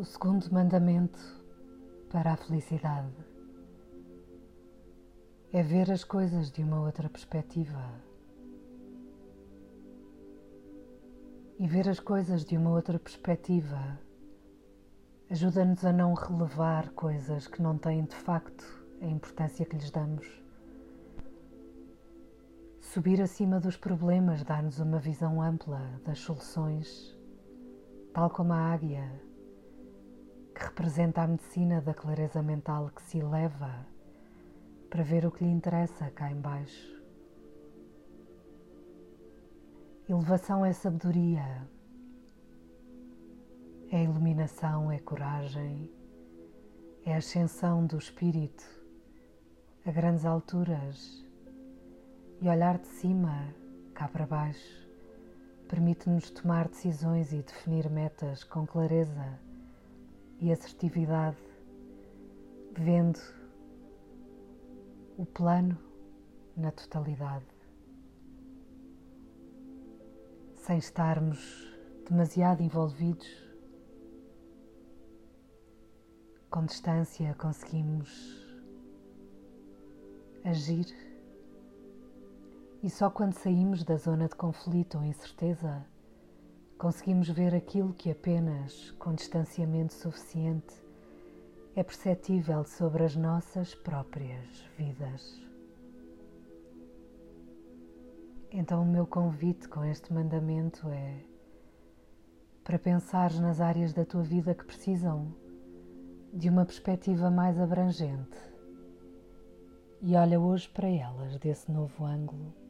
O segundo mandamento para a felicidade é ver as coisas de uma outra perspectiva. E ver as coisas de uma outra perspectiva ajuda-nos a não relevar coisas que não têm de facto a importância que lhes damos. Subir acima dos problemas dá-nos uma visão ampla das soluções, tal como a águia, que representa a medicina da clareza mental que se eleva para ver o que lhe interessa cá embaixo. Elevação é sabedoria, é iluminação, é coragem, é ascensão do espírito a grandes alturas e olhar de cima cá para baixo permite-nos tomar decisões e definir metas com clareza e assertividade, vendo o plano na totalidade, sem estarmos demasiado envolvidos. Com distância conseguimos agir e só quando saímos da zona de conflito ou incerteza conseguimos ver aquilo que apenas com distanciamento suficiente é perceptível sobre as nossas próprias vidas. Então, o meu convite com este mandamento é para pensar nas áreas da tua vida que precisam de uma perspectiva mais abrangente e olha hoje para elas desse novo ângulo.